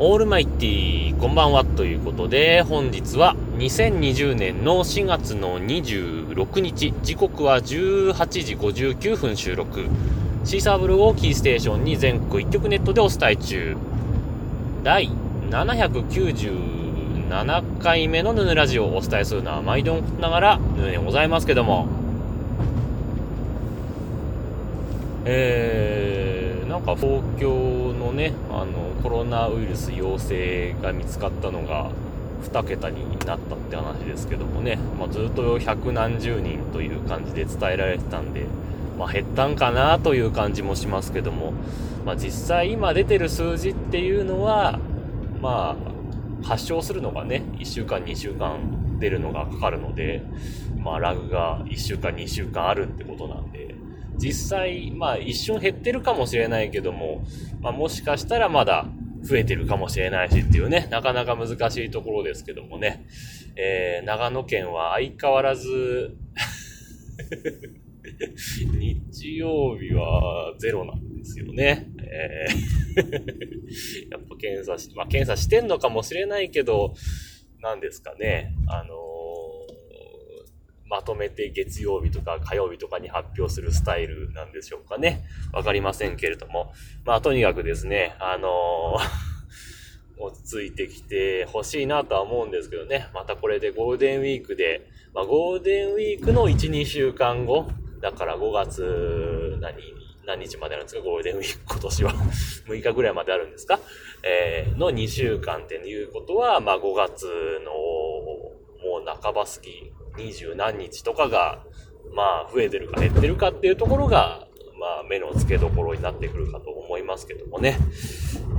オールマイティー、こんばんはということで、本日は2020年の4月の26日、時刻は18時59分収録。シーサーブルをキーステーションに全国一曲ネットでお伝え中。第797回目のヌヌラジオをお伝えするのは毎度ながらヌヌでございますけども。えー、なんか東京のね、あの、コロナウイルス陽性が見つかったのが2桁になったって話ですけどもね、まあ、ずっと百何十人という感じで伝えられてたんで、まあ、減ったんかなという感じもしますけども、まあ、実際今出てる数字っていうのは、まあ、発症するのがね、1週間、2週間出るのがかかるので、まあ、ラグが1週間、2週間あるってことなんで、実際、まあ一瞬減ってるかもしれないけども、まあもしかしたらまだ増えてるかもしれないしっていうね、なかなか難しいところですけどもね、えー、長野県は相変わらず 日曜日はゼロなんですよね。えー やっぱ検査し、まあ検査してんのかもしれないけど、なんですかね、あのまとめて月曜日とか火曜日とかに発表するスタイルなんでしょうかね。わかりませんけれども。まあとにかくですね、あのー、落ち着いてきて欲しいなとは思うんですけどね。またこれでゴールデンウィークで、まあゴールデンウィークの1、2週間後、だから5月何、何日まであるんですか？ゴールデンウィーク今年は 6日ぐらいまであるんですか？えー、の2週間っていうことは、まあ5月のもう半ば過ぎ二十何日とかが、まあ、増えてるか減ってるかっていうところが、まあ、目の付けどころになってくるかと思いますけどもね。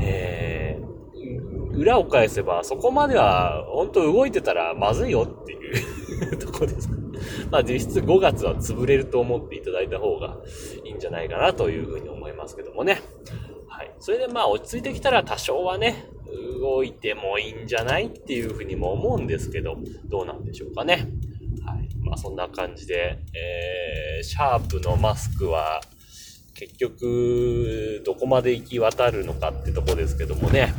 えー、裏を返せば、そこまでは、本当動いてたらまずいよっていうとこです。まあ、実質5月は潰れると思っていただいた方がいいんじゃないかなというふうに思いますけどもね。はい。それでまあ、落ち着いてきたら多少はね、動いてもいいんじゃないっていうふうにも思うんですけど、どうなんでしょうかね。まあそんな感じで、えー、シャープのマスクは結局どこまで行き渡るのかってとこですけどもね、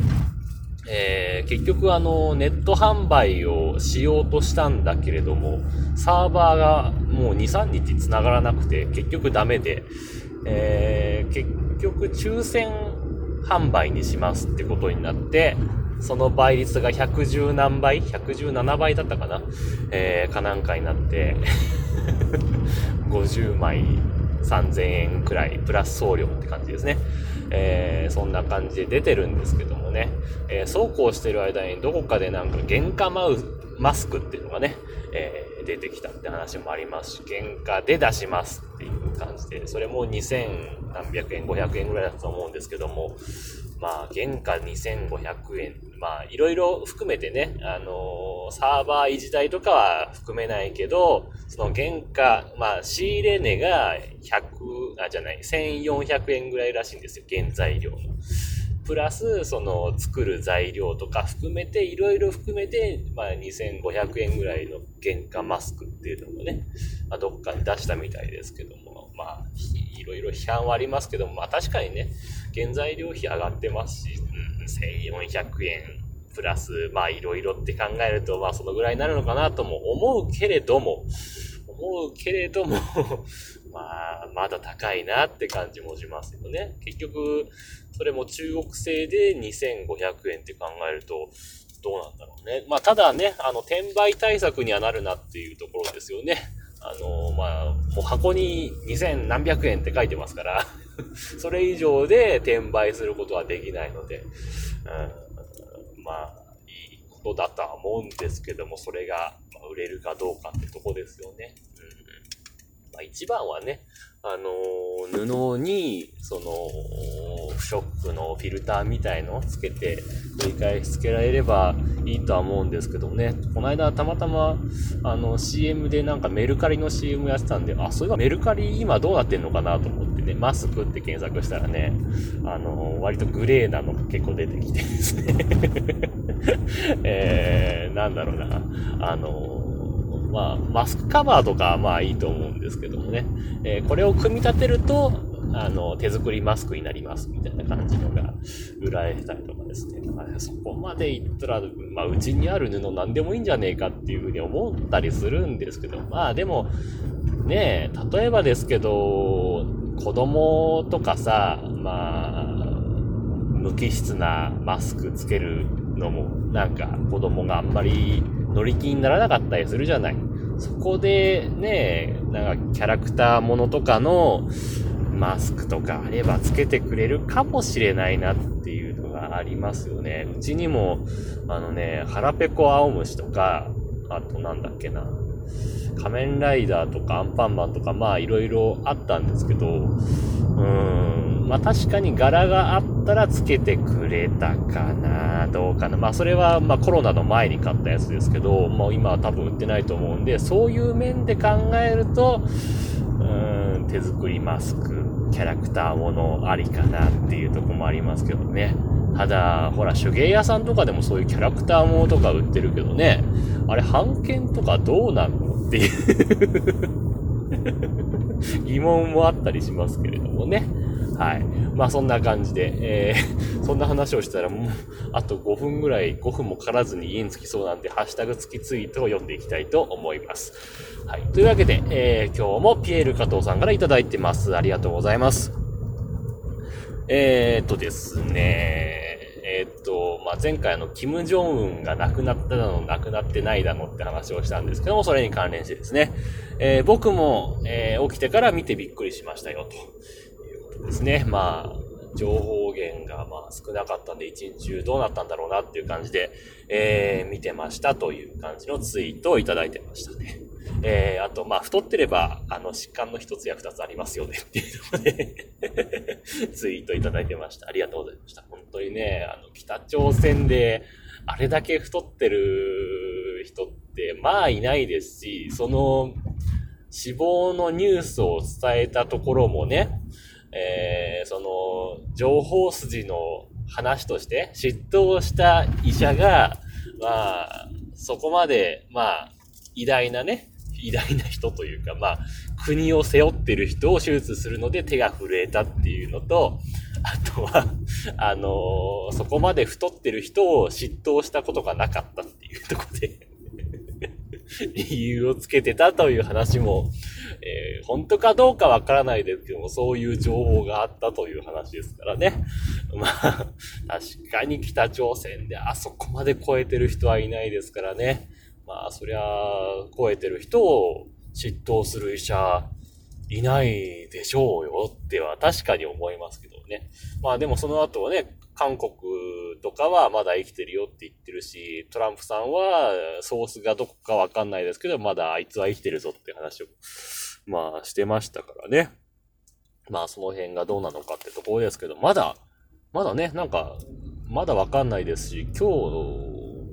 えー、結局あのネット販売をしようとしたんだけれども、サーバーがもう2、3日繋がらなくて結局ダメで、えー、結局抽選販売にしますってことになって、その倍率が110何倍 ?117 倍だったかなえー、かなんかになって 50枚3000円くらい、プラス送料って感じですね。えー、そんな感じで出てるんですけどもね、えー、そうこうしてる間にどこかでなんか原価マウマスクっていうのがね、えー、出てきたって話もありますし、原価で出しますっていう感じで、それも2000何百円、500円ぐらいだと思うんですけども、まあ、原価2500円。まあ、いろいろ含めてね、あのー、サーバー維持代とかは含めないけど、その原価、まあ、仕入れ値が100、あ、じゃない、1400円ぐらいらしいんですよ、原材料の。プラス、その、作る材料とか含めて、いろいろ含めて、まあ、2500円ぐらいの原価マスクっていうのもね、まあ、どっかに出したみたいですけども、まあ、いろいろ批判はありますけども、まあ、確かにね、原材料費上がってますし、うん、1400円プラス、まあいろいろって考えると、まあそのぐらいになるのかなとも思うけれども、思うけれども まあ、まだ高いなって感じもしますよね。結局、それも中国製で2500円って考えると、どうなんだろうね。まあ、ただね、あの、転売対策にはなるなっていうところですよね。あの、まあ、もう箱に2000何百円って書いてますから それ以上で転売することはできないので、うん、まあ、いいことだとは思うんですけども、それが売れるかどうかってとこですよね。うんまあ、一番はね、あの、布に、その、不織布のフィルターみたいのをつけて、繰り返しつけられればいいとは思うんですけどね。この間たまたま、あの、CM でなんかメルカリの CM やってたんで、あ、そういえばメルカリ今どうなってんのかなと思ってね、マスクって検索したらね、あの、割とグレーなのが結構出てきてですね えー、なんだろうな、あの、まあ、マスクカバーとかはまあいいと思うんですけどもね、えー、これを組み立てると、あの、手作りマスクになりますみたいな感じのが売られてたりとかですね。まあ、そこまで言ったら、まあ、うちにある布何でもいいんじゃねえかっていうふうに思ったりするんですけど、まあでも、ねえ、例えばですけど、子供とかさ、まあ、無機質なマスクつけるのも、なんか子供があんまり乗り気にならなかったりするじゃない。そこでね、なんかキャラクターものとかのマスクとかあればつけてくれるかもしれないなっていうのがありますよね。うちにも、あのね、腹ペコ青虫とか、あとなんだっけな、仮面ライダーとかアンパンマンとかまあいろいろあったんですけど、うーん、まあ確かに柄があったらつけてくれたかな、どうかな。まあそれはまあコロナの前に買ったやつですけど、もう今は多分売ってないと思うんで、そういう面で考えると、うーん、手作りマスク、キャラクターものありかなっていうとこもありますけどね。ただ、ほら、手芸屋さんとかでもそういうキャラクターものとか売ってるけどね、あれ、版権とかどうなのっていう 疑問もあったりしますけれどもね。はい。まあそんな感じで、えー、そんな話をしたらもう、あと5分ぐらい、5分もからずに家に着きそうなんで、ハッシュタグ付きツイートを読んでいきたいと思います。はい。というわけで、えー、今日もピエール加藤さんからいただいてます。ありがとうございます。えー、っとですね、えー、っと、まあ、前回のキム・ジョンウンが亡くなっただの、亡くなってないだのって話をしたんですけども、それに関連してですね、えー、僕も、えー、起きてから見てびっくりしましたよ、ということですね。まあ、情報源がまあ少なかったんで、一日中どうなったんだろうなっていう感じで、えー、見てましたという感じのツイートをいただいてましたね。えー、あと、まあ、太ってれば、あの、疾患の一つや二つありますよねっていうのでツイートいただいてました。ありがとうございました。本当にね、あの、北朝鮮で、あれだけ太ってる人って、まあいないですし、その、死亡のニュースを伝えたところもね、えー、その、情報筋の話として、嫉妬した医者が、まあ、そこまで、まあ、偉大なね、偉大な人というか、まあ、国を背負ってる人を手術するので手が震えたっていうのと、あとは、あのー、そこまで太ってる人を嫉妬したことがなかったっていうとこで 理由をつけてたという話も、えー、本当かどうかわからないですけども、そういう情報があったという話ですからね。まあ、確かに北朝鮮であそこまで超えてる人はいないですからね。まあ、そりゃ、超えてる人を嫉妬する医者、いないでしょうよっては確かに思いますけどね。まあでもその後はね、韓国とかはまだ生きてるよって言ってるし、トランプさんはソースがどこかわかんないですけど、まだあいつは生きてるぞって話を、まあしてましたからね。まあその辺がどうなのかってところですけど、まだ、まだね、なんか、まだわかんないですし、今日、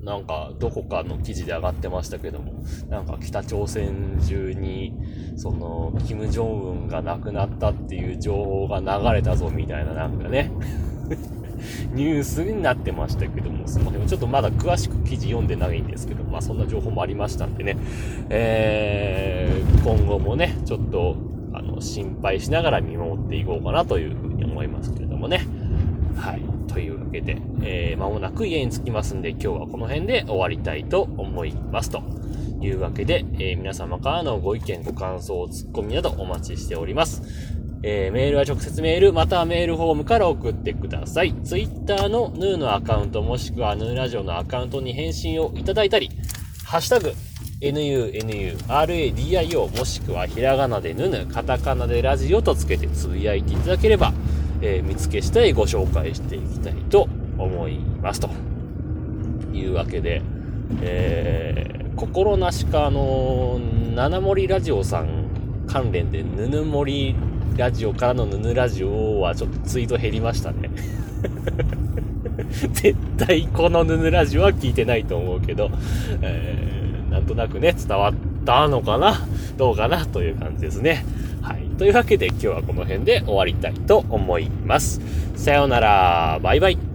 なんかどこかの記事で上がってましたけども、なんか北朝鮮中に、その、キム・ジョンウンが亡くなったっていう情報が流れたぞみたいななんかね、ニュースになってましたけども、その辺ちょっとまだ詳しく記事読んでないんですけど、まあそんな情報もありましたんでね、えー、今後もね、ちょっと、あの、心配しながら見守っていこうかなというふうに思いますけれどもね。けで、えー、間もなく家に着きますんで、今日はこの辺で終わりたいと思いますと。いうわけで、えー、皆様からのご意見、ご感想、ツッコミなどお待ちしております。えー、メールは直接メール、またはメールフォームから送ってください。ツイッターのヌーのアカウント、もしくはヌーラジオのアカウントに返信をいただいたり、ハッシュタグ、nunuradio もしくはひらがなでぬぬ、カタカナでラジオとつけてつぶやいていただければ、えー、見つけしたいご紹介していきたいと思いますというわけで、えー、心なしかあの七森ラジオさん関連でぬぬ森ラジオからのぬぬラジオはちょっとツイート減りましたね 絶対このぬぬラジオは聞いてないと思うけど、えー、なんとなくね、伝わったのかなどうかなという感じですね。というわけで今日はこの辺で終わりたいと思います。さようなら。バイバイ。